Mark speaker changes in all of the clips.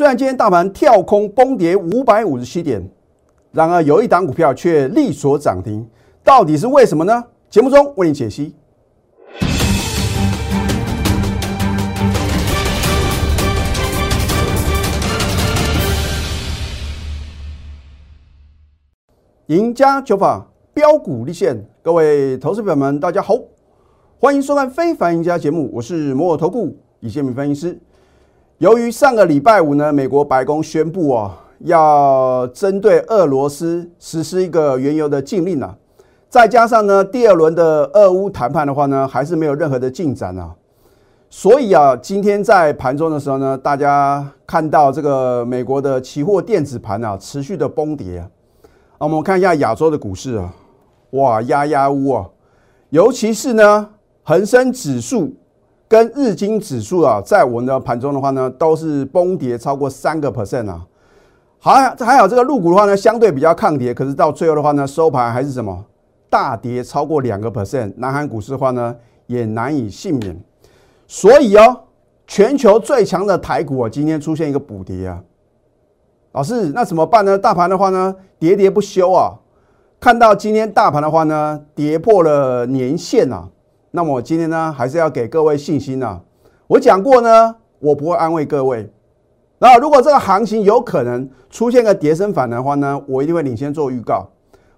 Speaker 1: 虽然今天大盘跳空崩跌五百五十七点，然而有一档股票却力所涨停，到底是为什么呢？节目中为你解析。赢家九法标股立现，各位投资朋友们，大家好，欢迎收看《非凡赢家》节目，我是摩尔投顾李建明分析师。由于上个礼拜五呢，美国白宫宣布哦，要针对俄罗斯实施一个原油的禁令啊，再加上呢，第二轮的俄乌谈判的话呢，还是没有任何的进展啊，所以啊，今天在盘中的时候呢，大家看到这个美国的期货电子盘啊，持续的崩跌啊。我们看一下亚洲的股市啊，哇，压压乌啊，尤其是呢，恒生指数跟日经指数啊，在我们的盘中的话呢，都是崩跌超过三个 percent 啊。好，还好这个入股的话呢，相对比较抗跌，可是到最后的话呢，收盘还是什么大跌超过两个 percent。南韩股市的话呢，也难以幸免。所以哦，全球最强的台股啊，今天出现一个补跌啊。老师，那怎么办呢？大盘的话呢，喋喋不休啊。看到今天大盘的话呢，跌破了年线啊。那么我今天呢，还是要给各位信心啊。我讲过呢，我不会安慰各位。那如果这个行情有可能出现个跌升反的话呢，我一定会领先做预告。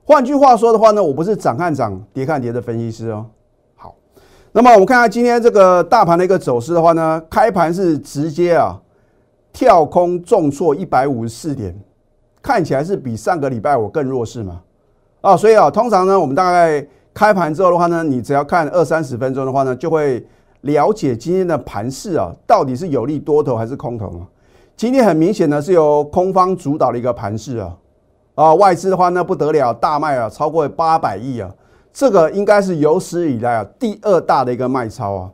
Speaker 1: 换句话说的话呢，我不是涨看涨、跌看跌的分析师哦。好，那么我们看下今天这个大盘的一个走势的话呢，开盘是直接啊。跳空重挫一百五十四点，看起来是比上个礼拜我更弱势嘛？啊，所以啊，通常呢，我们大概开盘之后的话呢，你只要看二三十分钟的话呢，就会了解今天的盘势啊，到底是有利多头还是空头啊？今天很明显呢，是由空方主导的一个盘势啊，啊，外资的话呢不得了，大卖啊，超过八百亿啊，这个应该是有史以来啊第二大的一个卖超啊。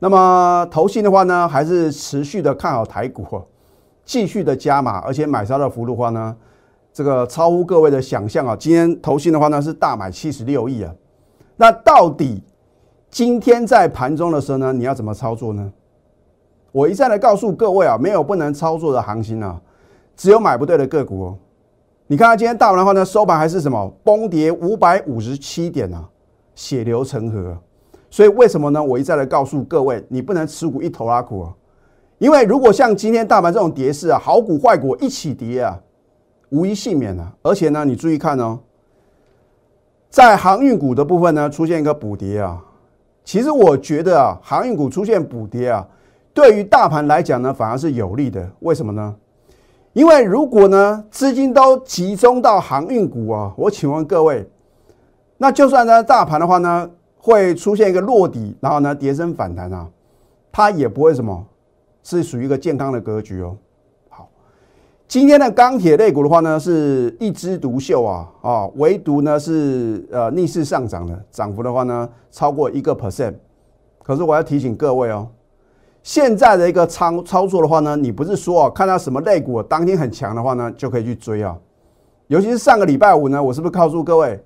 Speaker 1: 那么投信的话呢，还是持续的看好台股啊，继续的加码，而且买超的幅度话呢，这个超乎各位的想象啊！今天投信的话呢是大买七十六亿啊，那到底今天在盘中的时候呢，你要怎么操作呢？我一再的告诉各位啊，没有不能操作的行情啊，只有买不对的个股哦。你看看今天大盘的话呢，收盘还是什么崩跌五百五十七点啊，血流成河。所以为什么呢？我一再的告诉各位，你不能持股一头拉股啊！因为如果像今天大盘这种跌势啊，好股坏股一起跌啊，无一幸免啊！而且呢，你注意看哦，在航运股的部分呢，出现一个补跌啊。其实我觉得啊，航运股出现补跌啊，对于大盘来讲呢，反而是有利的。为什么呢？因为如果呢，资金都集中到航运股啊，我请问各位，那就算呢，大盘的话呢？会出现一个落底，然后呢，跌升反弹啊，它也不会什么，是属于一个健康的格局哦。今天的钢铁类股的话呢，是一枝独秀啊啊，唯独呢是呃逆势上涨的，涨幅的话呢超过一个 percent。可是我要提醒各位哦，现在的一个操操作的话呢，你不是说啊看到什么类股当天很强的话呢就可以去追啊，尤其是上个礼拜五呢，我是不是告诉各位？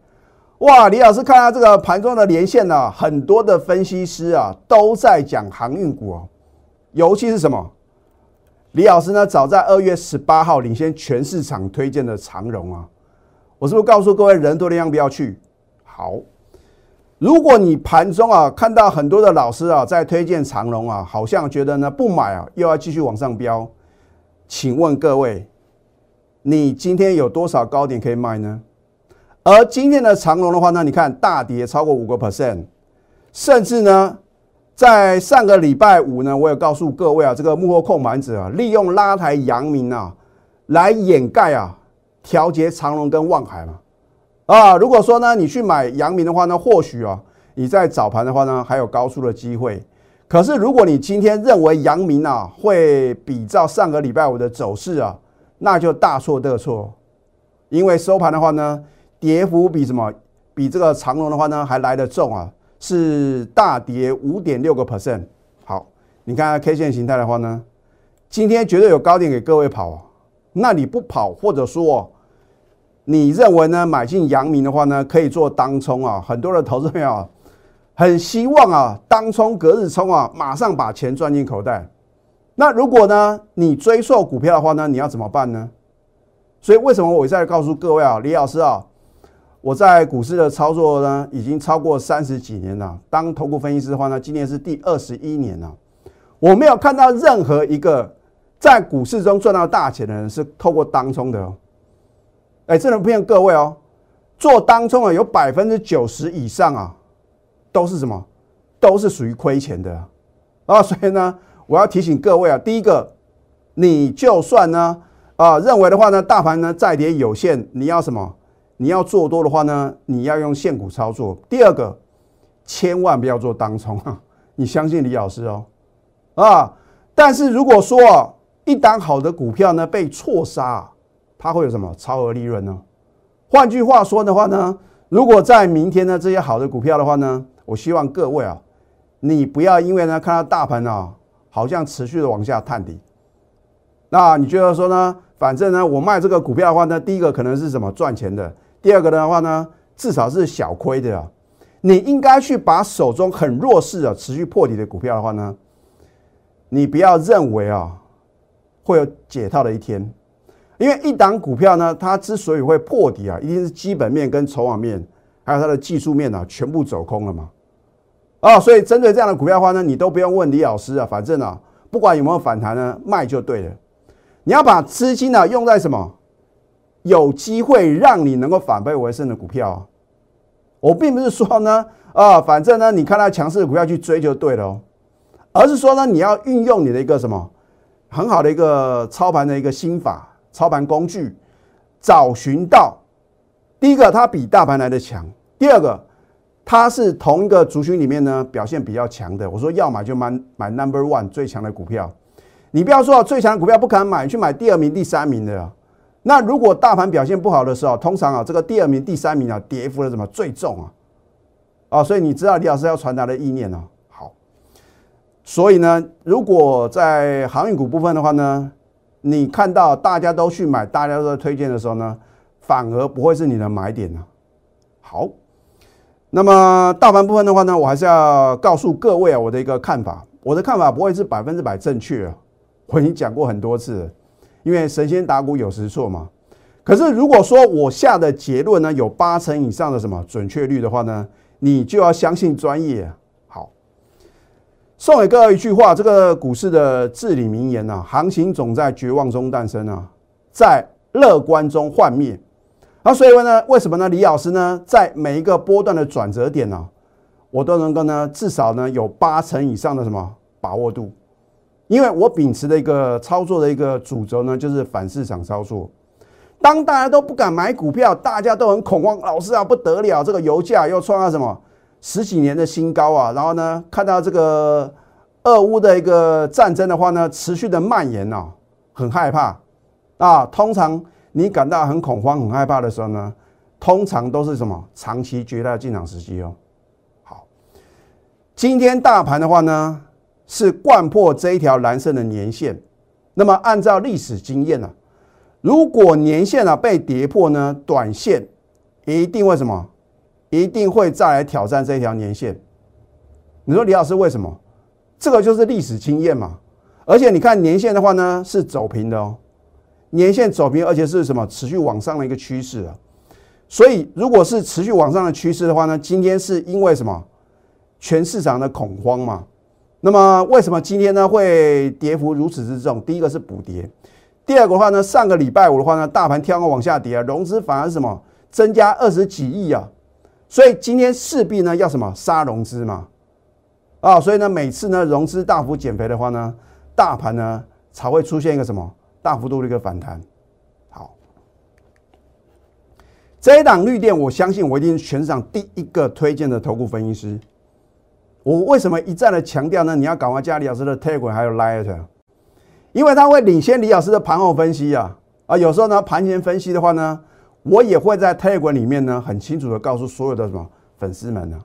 Speaker 1: 哇，李老师看到这个盘中的连线呢，很多的分析师啊都在讲航运股哦，尤其是什么？李老师呢，早在二月十八号领先全市场推荐的长荣啊，我是不是告诉各位人多的量不要去？好，如果你盘中啊看到很多的老师啊在推荐长荣啊，好像觉得呢不买啊又要继续往上飙，请问各位，你今天有多少高点可以卖呢？而今天的长龙的话呢，你看大跌超过五个 percent，甚至呢，在上个礼拜五呢，我也告诉各位啊，这个幕后控盘者啊，利用拉抬阳明啊，来掩盖啊，调节长隆跟望海嘛。啊，如果说呢，你去买阳明的话呢，或许啊，你在早盘的话呢，还有高出的机会。可是如果你今天认为阳明啊，会比照上个礼拜五的走势啊，那就大错特错，因为收盘的话呢。跌幅比什么？比这个长隆的话呢，还来得重啊！是大跌五点六个 percent。好，你看 K 线形态的话呢，今天绝对有高点给各位跑。那你不跑，或者说你认为呢，买进阳明的话呢，可以做当冲啊？很多的投资朋友很希望啊，当冲隔日冲啊，马上把钱赚进口袋。那如果呢你追错股票的话呢，你要怎么办呢？所以为什么我再告诉各位啊，李老师啊，我在股市的操作呢，已经超过三十几年了。当投顾分析师的话呢，今年是第二十一年了。我没有看到任何一个在股市中赚到大钱的人是透过当冲的哦。哎，这能骗各位哦，做当冲啊，有百分之九十以上啊，都是什么？都是属于亏钱的啊。所以呢，我要提醒各位啊，第一个，你就算呢。啊，认为的话呢，大盘呢再跌有限，你要什么？你要做多的话呢，你要用现股操作。第二个，千万不要做当冲啊！你相信李老师哦。啊，但是如果说一档好的股票呢被错杀，它会有什么超额利润呢？换句话说的话呢，如果在明天呢这些好的股票的话呢，我希望各位啊，你不要因为呢看到大盘啊好像持续的往下探底，那你觉得说呢？反正呢，我卖这个股票的话呢，第一个可能是什么赚钱的，第二个的话呢，至少是小亏的啊。你应该去把手中很弱势的、持续破底的股票的话呢，你不要认为啊会有解套的一天，因为一档股票呢，它之所以会破底啊，一定是基本面跟筹码面还有它的技术面啊，全部走空了嘛。啊，所以针对这样的股票的话呢，你都不用问李老师啊，反正啊，不管有没有反弹呢，卖就对了。你要把资金呢用在什么有机会让你能够反败为胜的股票？我并不是说呢，啊，反正呢，你看到强势的股票去追就对了哦，而是说呢，你要运用你的一个什么很好的一个操盘的一个心法、操盘工具，找寻到第一个它比大盘来的强，第二个它是同一个族群里面呢表现比较强的。我说要买就买买 number one 最强的股票。你不要说最强的股票不可能买，去买第二名、第三名的。那如果大盘表现不好的时候，通常啊，这个第二名、第三名啊，跌幅的什么最重啊？啊，所以你知道李老师要传达的意念呢？好，所以呢，如果在航运股部分的话呢，你看到大家都去买，大家都在推荐的时候呢，反而不会是你的买点呢。好，那么大盘部分的话呢，我还是要告诉各位啊，我的一个看法，我的看法不会是百分之百正确啊。我已经讲过很多次，因为神仙打鼓有时错嘛。可是如果说我下的结论呢有八成以上的什么准确率的话呢，你就要相信专业。好，送给各位一句话：这个股市的至理名言呐，行情总在绝望中诞生啊，在乐观中幻灭。那所以呢，为什么呢？李老师呢，在每一个波段的转折点呢，我都能够呢至少呢有八成以上的什么把握度。因为我秉持的一个操作的一个主轴呢，就是反市场操作。当大家都不敢买股票，大家都很恐慌，老师啊不得了，这个油价又创了什么十几年的新高啊！然后呢，看到这个俄乌的一个战争的话呢，持续的蔓延呢，很害怕啊。通常你感到很恐慌、很害怕的时候呢，通常都是什么长期绝大进场时机哦。好，今天大盘的话呢？是贯破这一条蓝色的年线，那么按照历史经验呢，如果年线啊被跌破呢，短线一定会什么？一定会再来挑战这一条年线。你说李老师为什么？这个就是历史经验嘛。而且你看年线的话呢，是走平的哦，年线走平，而且是什么？持续往上的一个趋势啊。所以如果是持续往上的趋势的话呢，今天是因为什么？全市场的恐慌嘛。那么为什么今天呢会跌幅如此之重？第一个是补跌，第二个的话呢，上个礼拜五的话呢，大盘跳高往下跌，融资反而是什么增加二十几亿啊，所以今天势必呢要什么杀融资嘛，啊，所以呢每次呢融资大幅减肥的话呢，大盘呢才会出现一个什么大幅度的一个反弹。好，这一档绿电，我相信我一定是全场第一个推荐的投顾分析师。我为什么一再的强调呢？你要赶快加李老师的 Telegram 还有 Light，因为他会领先李老师的盘后分析啊。啊，有时候呢盘前分析的话呢，我也会在 Telegram 里面呢很清楚的告诉所有的什么粉丝们呢。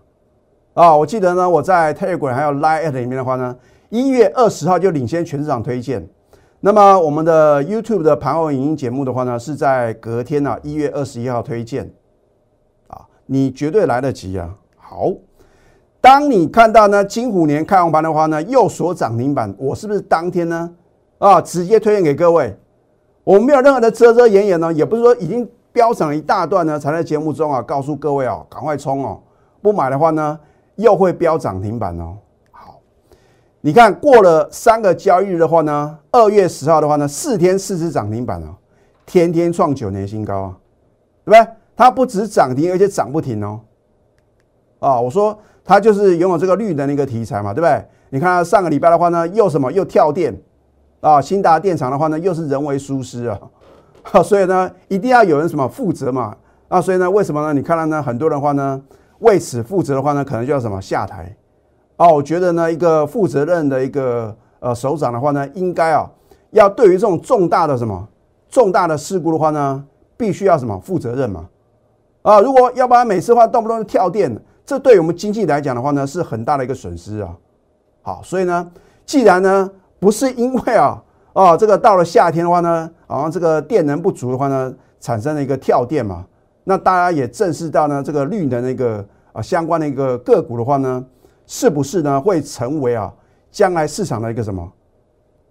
Speaker 1: 啊，我记得呢我在 Telegram 还有 Light 里面的话呢，一月二十号就领先全市场推荐，那么我们的 YouTube 的盘后影音节目的话呢，是在隔天呢一月二十一号推荐。啊，你绝对来得及啊，好。当你看到呢金虎年开红盘的话呢，又锁涨停板，我是不是当天呢啊，直接推荐给各位。我们没有任何的遮遮掩掩呢，也不是说已经飙涨一大段呢，才在节目中啊告诉各位哦，赶快冲哦，不买的话呢又会飙涨停板哦。好，你看过了三个交易日的话呢，二月十号的话呢，四天四只涨停板哦，天天创九年新高啊，对不对？它不止涨停，而且涨不停哦。啊，我说它就是拥有这个绿能的一个题材嘛，对不对？你看上个礼拜的话呢，又什么又跳电。啊，新达电厂的话呢，又是人为疏失啊，所以呢，一定要有人什么负责嘛？啊，所以呢，为什么呢？你看到呢，很多人话呢，为此负责的话呢，可能就要什么下台？哦，我觉得呢，一个负责任的一个呃首长的话呢，应该啊，要对于这种重大的什么重大的事故的话呢，必须要什么负责任嘛？啊，如果要不然每次话动不动就跳电，这对我们经济来讲的话呢，是很大的一个损失啊。好，所以呢，既然呢。不是因为啊，哦，这个到了夏天的话呢，啊，这个电能不足的话呢，产生了一个跳电嘛。那大家也正视到呢，这个绿能的一个啊相关的一个个股的话呢，是不是呢会成为啊将来市场的一个什么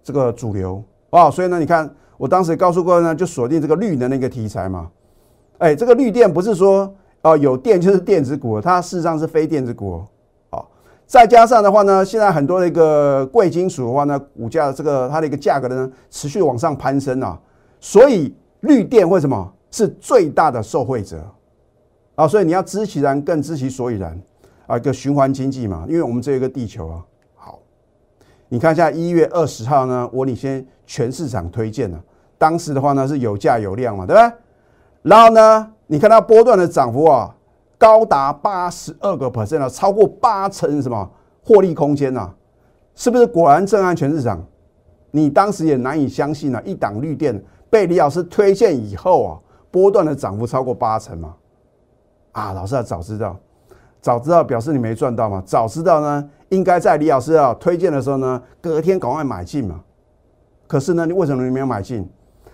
Speaker 1: 这个主流啊？所以呢，你看我当时告诉各位呢，就锁定这个绿能的一个题材嘛。哎，这个绿电不是说哦有电就是电子股，它事实上是非电子股。哦再加上的话呢，现在很多的一个贵金属的话呢，股价这个它的一个价格呢持续往上攀升啊，所以绿电为什么是最大的受惠者啊？所以你要知其然，更知其所以然啊，一个循环经济嘛，因为我们这一个地球啊，好，你看一下一月二十号呢，我领先全市场推荐了，当时的话呢是有价有量嘛，对不对？然后呢，你看它波段的涨幅啊。高达八十二个 percent 啊，超过八成什么获利空间呐？是不是果然震撼全市场？你当时也难以相信啊！一档绿电被李老师推荐以后啊，波段的涨幅超过八成嘛？啊，老师啊，早知道，早知道表示你没赚到嘛？早知道呢，应该在李老师啊推荐的时候呢，隔天赶快买进嘛。可是呢，你为什么你没有买进？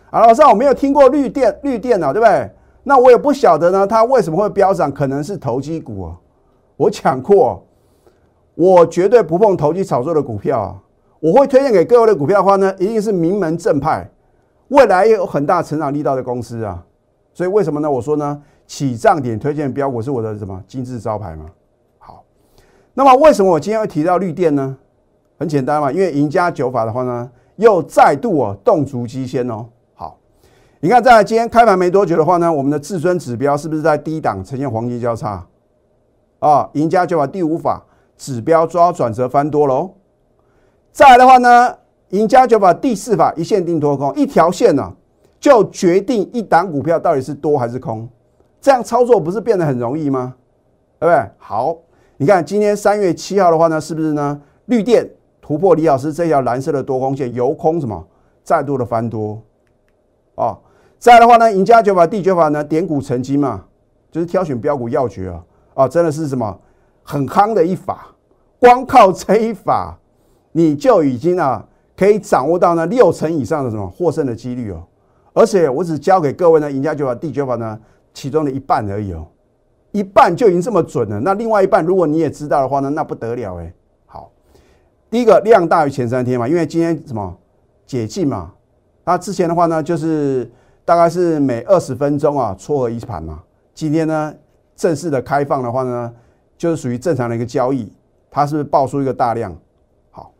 Speaker 1: 啊，老师啊，我没有听过绿电，绿电啊，对不对？那我也不晓得呢，它为什么会飙涨？可能是投机股哦。我讲过，我绝对不碰投机炒作的股票啊。我会推荐给各位的股票的话呢，一定是名门正派，未来也有很大成长力道的公司啊。所以为什么呢？我说呢，起涨点推荐标股是我的什么金字招牌嘛。好，那么为什么我今天会提到绿电呢？很简单嘛，因为赢家九法的话呢，又再度啊动足机先哦。你看，在今天开盘没多久的话呢，我们的至尊指标是不是在低档呈现黄金交叉？啊，赢家就把第五法指标抓转折翻多喽。再来的话呢，赢家就把第四法一线定多空，一条线呢就决定一档股票到底是多还是空。这样操作不是变得很容易吗？对不对？好，你看今天三月七号的话呢，是不是呢？绿电突破李老师这条蓝色的多空线，由空什么再度的翻多啊？再的话呢，赢家九法第九法呢，点股成金嘛，就是挑选标股要诀啊，啊，真的是什么很夯的一法，光靠这一法，你就已经啊可以掌握到呢六成以上的什么获胜的几率哦，而且我只教给各位呢，赢家九法第九法呢其中的一半而已哦，一半就已经这么准了，那另外一半如果你也知道的话呢，那不得了哎，好，第一个量大于前三天嘛，因为今天什么解禁嘛，那之前的话呢就是。大概是每二十分钟啊撮合一盘嘛。今天呢正式的开放的话呢，就是属于正常的一个交易。它是不是爆出一个大量？好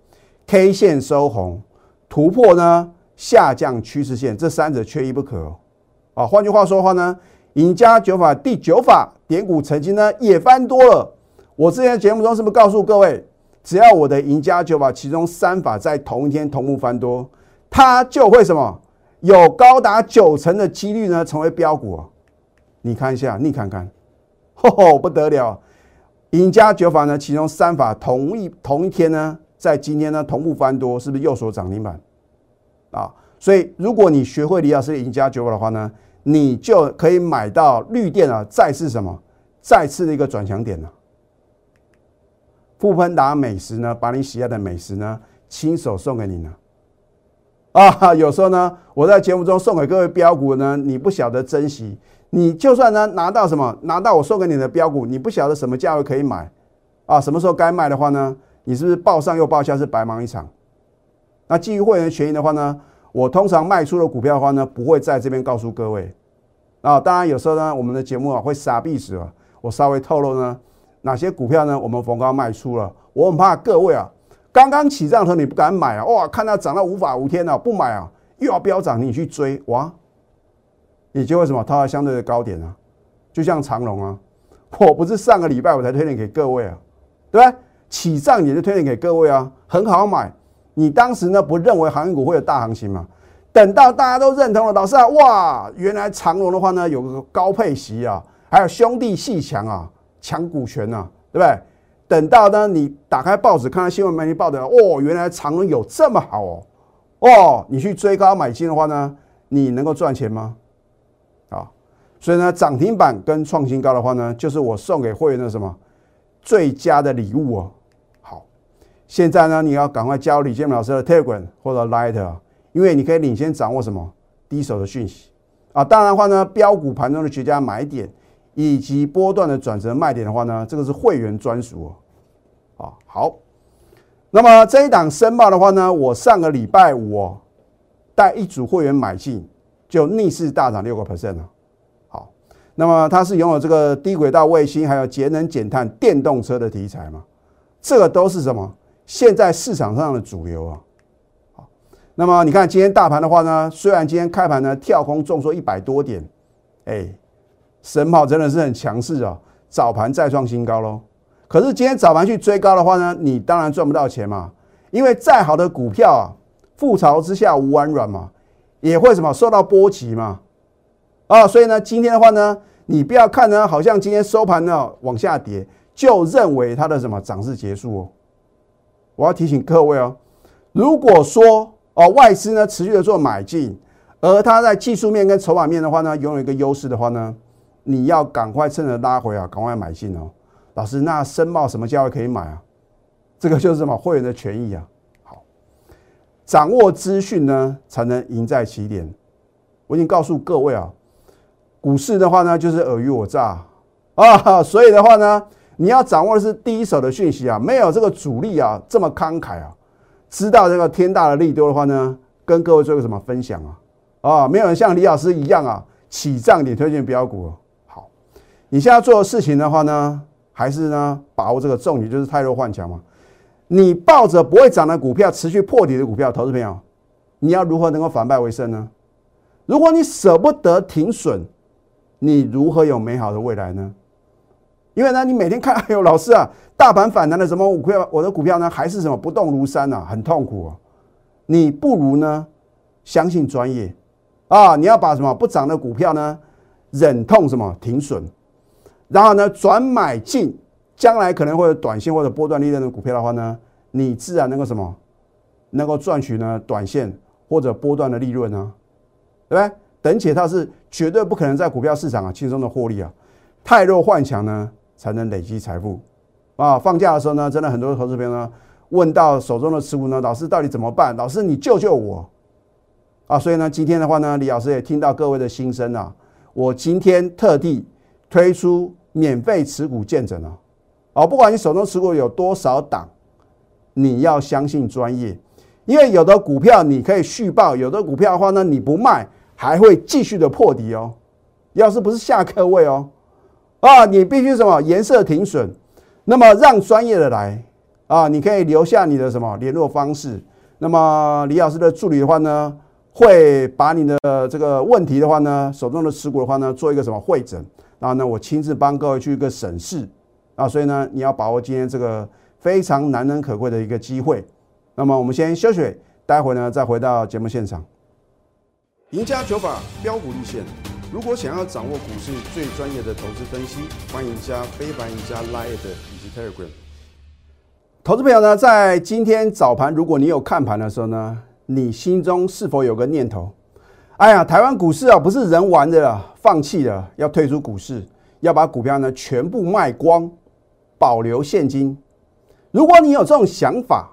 Speaker 1: ，K 线收红，突破呢下降趋势线，这三者缺一不可哦。啊，换句话说的话呢，赢家九法第九法点股成金呢也翻多了。我之前节目中是不是告诉各位，只要我的赢家九法其中三法在同一天同步翻多，它就会什么？有高达九成的几率呢成为标股，你看一下，你看看，吼吼不得了！赢家九法呢，其中三法同一同一天呢，在今天呢同步翻多，是不是又锁涨停板？啊，所以如果你学会李老师赢家九法的话呢，你就可以买到绿电啊，再次什么，再次的一个转强点了。富喷达美食呢，把你喜爱的美食呢，亲手送给你呢。啊，有时候呢，我在节目中送给各位标股呢，你不晓得珍惜。你就算呢拿到什么，拿到我送给你的标股，你不晓得什么价位可以买，啊，什么时候该卖的话呢，你是不是报上又报下，是白忙一场？那基于会员权益的话呢，我通常卖出的股票的话呢，不会在这边告诉各位。啊，当然有时候呢，我们的节目啊会傻逼死啊，我稍微透露呢，哪些股票呢，我们逢高卖出了。我很怕各位啊，刚刚起涨的时候你不敢买啊，哇，看它涨到无法无天了，不买啊，又要飙涨，你去追哇，你就会什么套在相对的高点啊，就像长龙啊，我不是上个礼拜我才推荐给各位啊，对不对？起涨也是推荐给各位啊，很好买。你当时呢不认为航运股会有大行情吗？等到大家都认同了，老师啊，哇，原来长隆的话呢有个高配息啊，还有兄弟细强啊，抢股权啊，对不对？等到呢你打开报纸看到新闻媒体报的，哦，原来长隆有这么好哦，哦，你去追高买进的话呢，你能够赚钱吗？啊，所以呢涨停板跟创新高的话呢，就是我送给会员的什么最佳的礼物哦。好，现在呢你要赶快加入李建明老师的 Telegram 或者 Light 啊。因为你可以领先掌握什么第一手的讯息啊，当然的话呢，标股盘中的绝佳买点以及波段的转折卖点的话呢，这个是会员专属哦。啊，好，那么这一档申报的话呢，我上个礼拜五带一组会员买进，就逆势大涨六个 percent 了。好，那么它是拥有这个低轨道卫星还有节能减碳电动车的题材嘛？这个都是什么？现在市场上的主流啊。好那么你看今天大盘的话呢，虽然今天开盘呢跳空重缩一百多点，哎，神跑真的是很强势啊，早盘再创新高喽。可是今天早盘去追高的话呢，你当然赚不到钱嘛，因为再好的股票啊，覆巢之下无完卵嘛，也会什么受到波及嘛。啊，所以呢，今天的话呢，你不要看呢，好像今天收盘呢往下跌，就认为它的什么涨势结束哦。我要提醒各位哦，如果说哦，外资呢持续的做买进，而它在技术面跟筹码面的话呢，拥有一个优势的话呢，你要赶快趁着拉回啊，赶快买进哦。老师，那申报什么价位可以买啊？这个就是什么会员的权益啊。好，掌握资讯呢，才能赢在起点。我已经告诉各位啊，股市的话呢，就是尔虞我诈啊，所以的话呢，你要掌握的是第一手的讯息啊，没有这个主力啊这么慷慨啊。知道这个天大的利多的话呢，跟各位做个什么分享啊？啊，没有人像李老师一样啊，起涨点推荐标股。好，你现在做的事情的话呢，还是呢把握这个重点，就是太弱换强嘛。你抱着不会涨的股票，持续破底的股票，投资朋友，你要如何能够反败为胜呢？如果你舍不得停损，你如何有美好的未来呢？因为呢，你每天看，哎呦，老师啊，大盘反弹的什么股票，我的股票呢还是什么不动如山呐，很痛苦啊。你不如呢相信专业啊，你要把什么不涨的股票呢忍痛什么停损，然后呢转买进，将来可能会有短线或者波段利润的股票的话呢，你自然能够什么能够赚取呢短线或者波段的利润呢，对不对？等且它是绝对不可能在股票市场啊轻松的获利啊，太弱换强呢。才能累积财富啊！放假的时候呢，真的很多投资朋友呢问到手中的持股呢，老师到底怎么办？老师你救救我啊！所以呢，今天的话呢，李老师也听到各位的心声啊，我今天特地推出免费持股见证啊！哦，不管你手中持股有多少档，你要相信专业，因为有的股票你可以续报，有的股票的话呢，你不卖还会继续的破底哦。要是不是下课位哦。啊，你必须什么颜色停损，那么让专业的来啊，你可以留下你的什么联络方式。那么李老师的助理的话呢，会把你的这个问题的话呢，手中的持股的话呢，做一个什么会诊，然后呢，我亲自帮各位去一个审视啊。所以呢，你要把握今天这个非常难能可贵的一个机会。那么我们先休息，待会呢再回到节目现场。赢家九法标股立线。如果想要掌握股市最专业的投资分析，欢迎加非凡、加 Line 以及 Telegram。投资朋友呢，在今天早盘，如果你有看盘的时候呢，你心中是否有个念头？哎呀，台湾股市啊，不是人玩的了，放弃了，要退出股市，要把股票呢全部卖光，保留现金。如果你有这种想法，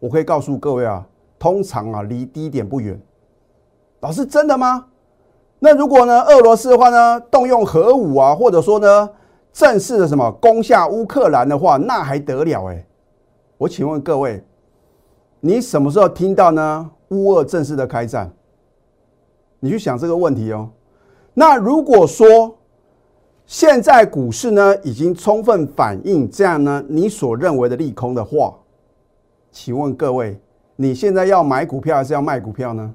Speaker 1: 我可以告诉各位啊，通常啊离低点不远。老师，真的吗？那如果呢，俄罗斯的话呢，动用核武啊，或者说呢，正式的什么攻下乌克兰的话，那还得了哎？我请问各位，你什么时候听到呢？乌俄正式的开战，你去想这个问题哦。那如果说现在股市呢已经充分反映这样呢你所认为的利空的话，请问各位，你现在要买股票还是要卖股票呢？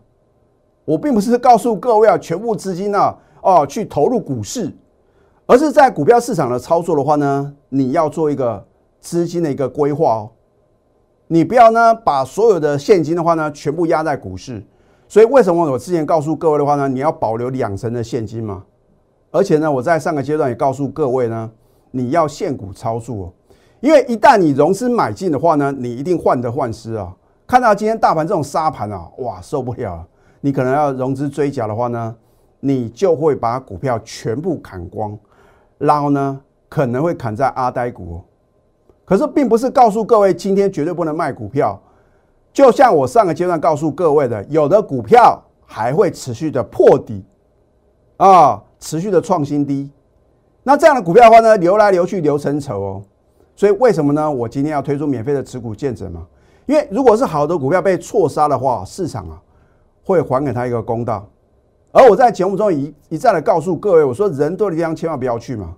Speaker 1: 我并不是告诉各位啊，全部资金呢哦去投入股市，而是在股票市场的操作的话呢，你要做一个资金的一个规划哦。你不要呢把所有的现金的话呢全部压在股市。所以为什么我之前告诉各位的话呢？你要保留两成的现金嘛？而且呢，我在上个阶段也告诉各位呢，你要现股操作，因为一旦你融资买进的话呢，你一定患得患失啊！看到今天大盘这种沙盘啊，哇，受不了了！你可能要融资追缴的话呢，你就会把股票全部砍光，然后呢，可能会砍在阿呆股。可是并不是告诉各位今天绝对不能卖股票。就像我上个阶段告诉各位的，有的股票还会持续的破底，啊，持续的创新低。那这样的股票的话呢，流来流去流成仇哦。所以为什么呢？我今天要推出免费的持股见证嘛？因为如果是好的股票被错杀的话，市场啊会还给他一个公道。而我在节目中一一再的告诉各位，我说人多的地方千万不要去嘛。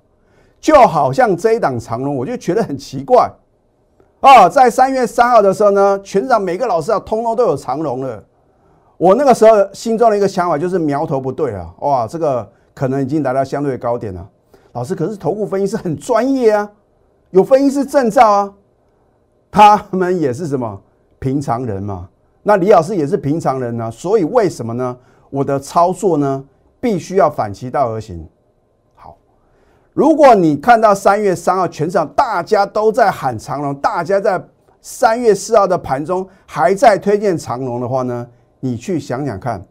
Speaker 1: 就好像这一档长龙，我就觉得很奇怪。啊，在三月三号的时候呢，全场每个老师啊，通通都有长龙了。我那个时候心中的一个想法就是苗头不对啊，哇，这个可能已经来到相对的高点了。老师，可是头部分析师很专业啊，有分析师证照啊，他们也是什么平常人嘛？那李老师也是平常人呢，所以为什么呢？我的操作呢，必须要反其道而行。如果你看到三月三号全场大家都在喊长龙，大家在三月四号的盘中还在推荐长龙的话呢，你去想想看，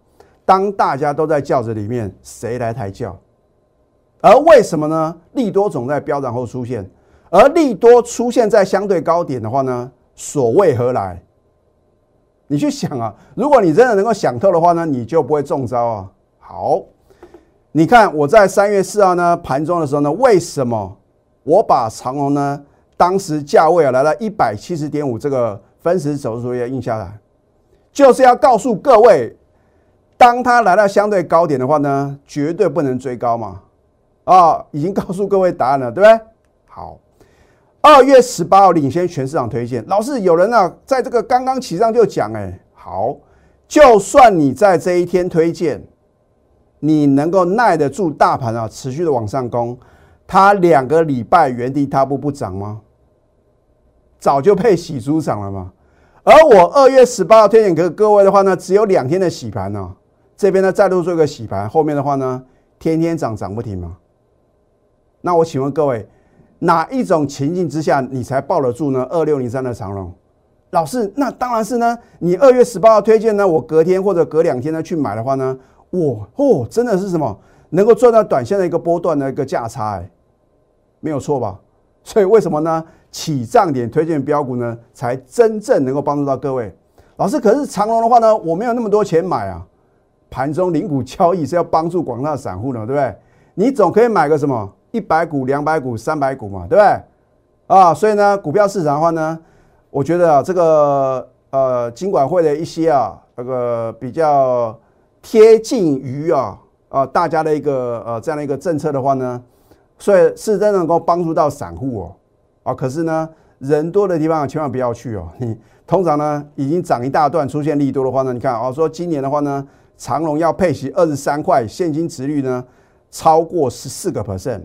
Speaker 1: 当大家都在轿子里面，谁来抬轿？而为什么呢？利多总在飙涨后出现，而利多出现在相对高点的话呢，所谓何来？你去想啊，如果你真的能够想透的话呢，你就不会中招啊。好。你看我在三月四号呢盘中的时候呢，为什么我把长龙呢当时价位啊来到一百七十点五这个分时走势图印下来，就是要告诉各位，当它来到相对高点的话呢，绝对不能追高嘛。啊，已经告诉各位答案了，对不对？好，二月十八号领先全市场推荐，老师有人啊在这个刚刚起上就讲，哎，好，就算你在这一天推荐。你能够耐得住大盘啊持续的往上攻，它两个礼拜原地踏步不涨吗？早就配洗猪场了嘛。而我二月十八号推荐给各位的话呢，只有两天的洗盘呢，这边呢再度做一个洗盘，后面的话呢天天涨涨不停嘛。那我请问各位，哪一种情境之下你才抱得住呢？二六零三的长龙，老师，那当然是呢，你二月十八号推荐呢，我隔天或者隔两天呢去买的话呢？哇哦，真的是什么能够赚到短线的一个波段的一个价差，哎，没有错吧？所以为什么呢？起涨点推荐标股呢，才真正能够帮助到各位。老师，可是长隆的话呢，我没有那么多钱买啊。盘中零股交易是要帮助广大散户的，对不对？你总可以买个什么一百股、两百股、三百股嘛，对不对？啊，所以呢，股票市场的话呢，我觉得啊，这个呃，金管会的一些啊，那个比较。贴近于啊啊大家的一个呃这样的一个政策的话呢，所以是真能够帮助到散户哦啊，可是呢人多的地方千万不要去哦。你通常呢已经涨一大段，出现利多的话呢，你看啊说今年的话呢，长隆要配息二十三块，现金值率呢超过十四个 percent。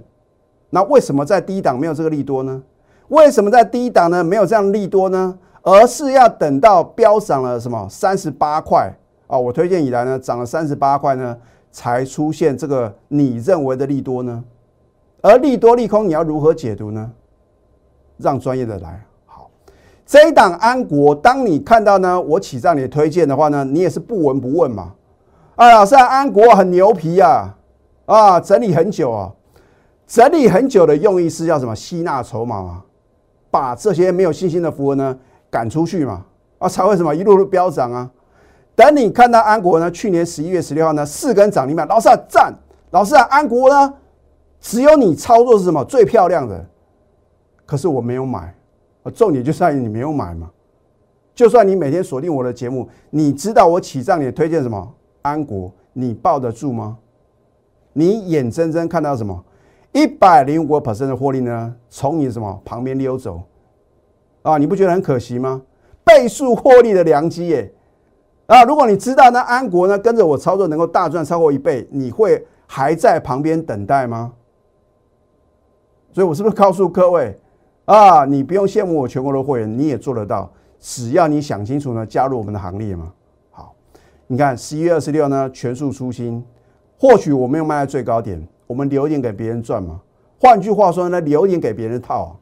Speaker 1: 那为什么在低档没有这个利多呢？为什么在低档呢没有这样利多呢？而是要等到飙涨了什么三十八块？啊，我推荐以来呢，涨了三十八块呢，才出现这个你认为的利多呢？而利多利空你要如何解读呢？让专业的来。好，这一档安国，当你看到呢，我起让你推荐的话呢，你也是不闻不问嘛。啊，老师，安国很牛皮啊，啊，整理很久啊，整理很久的用意是要什么？吸纳筹码嘛，把这些没有信心的符文呢赶出去嘛，啊，才会什么一路路飙涨啊。等你看到安国呢，去年十一月十六号呢，四根涨停板，老师啊赞，老师啊安国呢，只有你操作是什么最漂亮的，可是我没有买，重点就在于你没有买嘛，就算你每天锁定我的节目，你知道我起账点推荐什么？安国，你抱得住吗？你眼睁睁看到什么？一百零五个 percent 的获利呢？从你什么旁边溜走啊？你不觉得很可惜吗？倍数获利的良机耶！啊，如果你知道那安国呢跟着我操作能够大赚超过一倍，你会还在旁边等待吗？所以我是不是告诉各位啊？你不用羡慕我全国的会员，你也做得到，只要你想清楚呢，加入我们的行列嘛。好，你看十一月二十六呢，全数出清，或许我没有卖在最高点。我们留一点给别人赚嘛？换句话说呢，留一点给别人套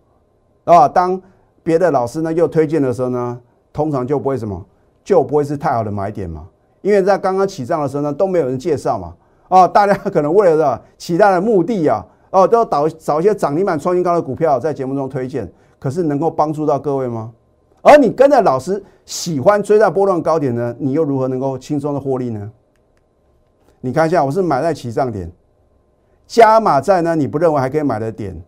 Speaker 1: 啊。当别的老师呢又推荐的时候呢，通常就不会什么，就不会是太好的买点嘛。因为在刚刚起账的时候呢，都没有人介绍嘛。啊，大家可能为了的其他的目的啊，哦，都要找找一些涨停板、创新高的股票在节目中推荐。可是能够帮助到各位吗？而你跟着老师喜欢追在波段高点呢，你又如何能够轻松的获利呢？你看一下，我是买在起涨点。加码在呢？你不认为还可以买的点，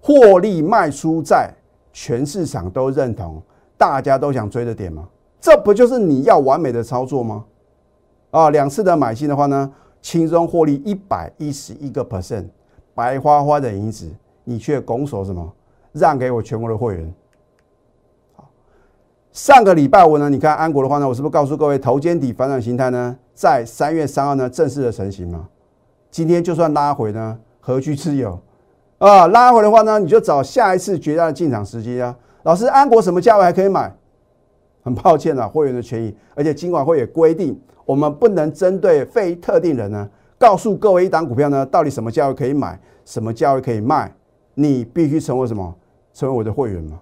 Speaker 1: 获利卖出在全市场都认同，大家都想追的点吗？这不就是你要完美的操作吗？啊，两次的买进的话呢，轻松获利一百一十一个 percent，白花花的银子，你却拱手什么让给我全国的会员？上个礼拜五呢，你看安国的话呢，我是不是告诉各位头肩底反转形态呢，在三月三号呢正式的成型嘛？今天就算拉回呢，何须持有啊？拉回的话呢，你就找下一次绝佳的进场时机啊。老师，安国什么价位还可以买？很抱歉啊，会员的权益，而且金管会也规定，我们不能针对非特定人呢，告诉各位一档股票呢，到底什么价位可以买，什么价位可以卖，你必须成为什么？成为我的会员吗？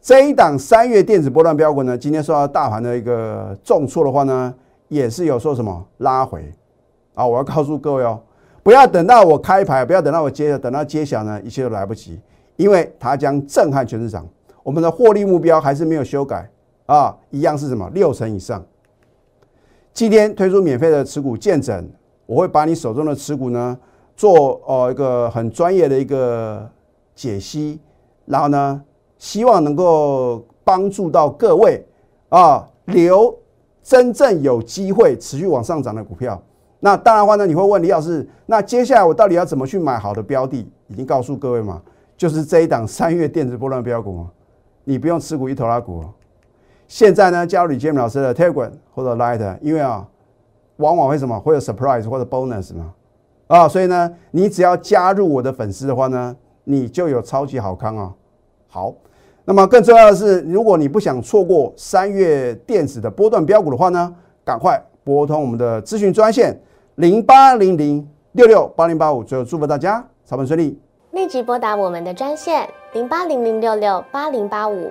Speaker 1: 这一档三月电子波段标股呢，今天受到大盘的一个重挫的话呢，也是有说什么拉回啊？我要告诉各位哦。不要等到我开牌，不要等到我揭，等到揭晓呢，一切都来不及，因为它将震撼全市场。我们的获利目标还是没有修改啊，一样是什么六成以上。今天推出免费的持股见证，我会把你手中的持股呢做呃一个很专业的一个解析，然后呢，希望能够帮助到各位啊，留真正有机会持续往上涨的股票。那当然话呢，你会问李老师，那接下来我到底要怎么去买好的标的？已经告诉各位嘛，就是这一档三月电子波段标股，你不用持股一头拉股。现在呢，加入李建明老师的 Telegram 或者 Light，因为啊，往往会什么会有 surprise 或者 bonus 嘛，啊，所以呢，你只要加入我的粉丝的话呢，你就有超级好康啊。好，那么更重要的是，如果你不想错过三月电子的波段标股的话呢，赶快拨通我们的咨询专线。零八零零六六八零八五，最后祝福大家操盘顺利。
Speaker 2: 立即拨打我们的专线零八零零六六八零八五